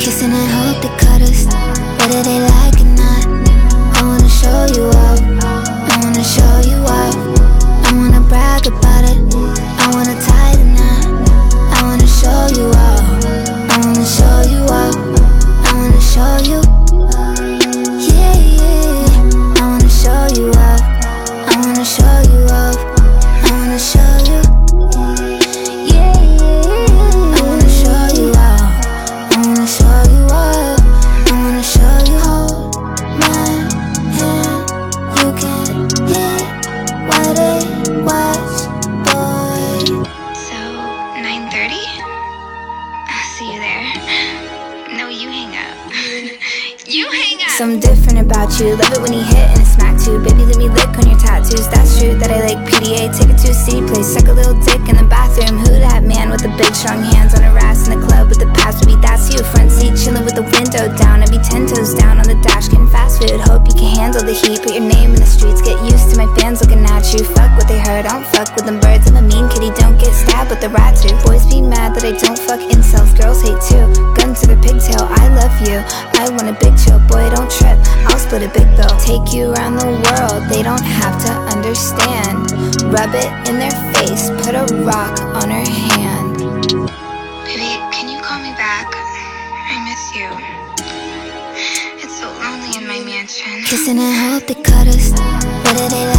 Kissing and hope the cutters, whether they you hang up. you hang up! Something different about you. Love it when you hit and smack too. Baby, let me lick on your tattoos. That's true that I like PDA. Take it to a city place. Suck a little dick in the bathroom. Who that man with the big strong hands on her ass in the club with the pass? Baby, that's you. Front seat chilling with the window down. I'd be ten toes down on the dash getting fast food. Hope you can handle the heat. Put your name in the streets. Get used to my fans looking at you. Fuck what they heard. I don't fuck with them birds. I'm a mean kitty. Don't stabbed with the rat too. Boys be mad that I don't fuck incels. Girls hate too. Gun to the pigtail. I love you. I want a big chill. Boy, don't trip. I'll split a big bill. Take you around the world. They don't have to understand. Rub it in their face. Put a rock on her hand. Baby, can you call me back? I miss you. It's so lonely in my mansion. Kissing and hope they cut us. Whether they like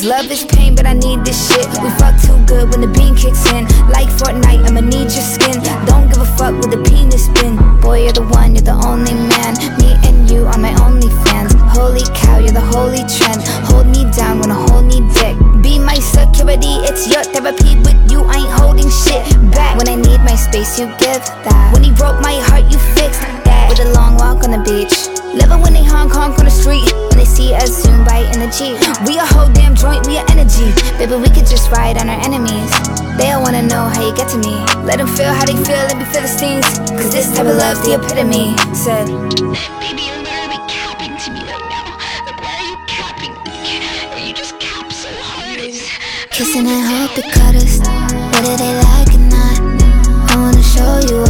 Cause love is pain, but I need this shit. We fuck too good when the bean kicks in. Like Fortnite, I'ma need your skin. Don't give a fuck with the penis spin. Boy, you're the one, you're the only man. Me and you are my only fans. Holy cow, you're the holy trend. Hold me down when I hold me dick. Be my security, it's your therapy. With you, I ain't holding shit back. When I need my space, you give that. When he broke my see us soon in the Jeep. We a whole damn joint, we a energy. Baby, we could just ride on our enemies. They all wanna know how you get to me. Let them feel how they feel, let me feel the stings. Cause this type of love's the epitome. Said, Baby, you're literally capping to me right now. Like, why are you capping me? You just cap so hard. Kissing and hope they cut us. Whether they like it or not. I wanna show you.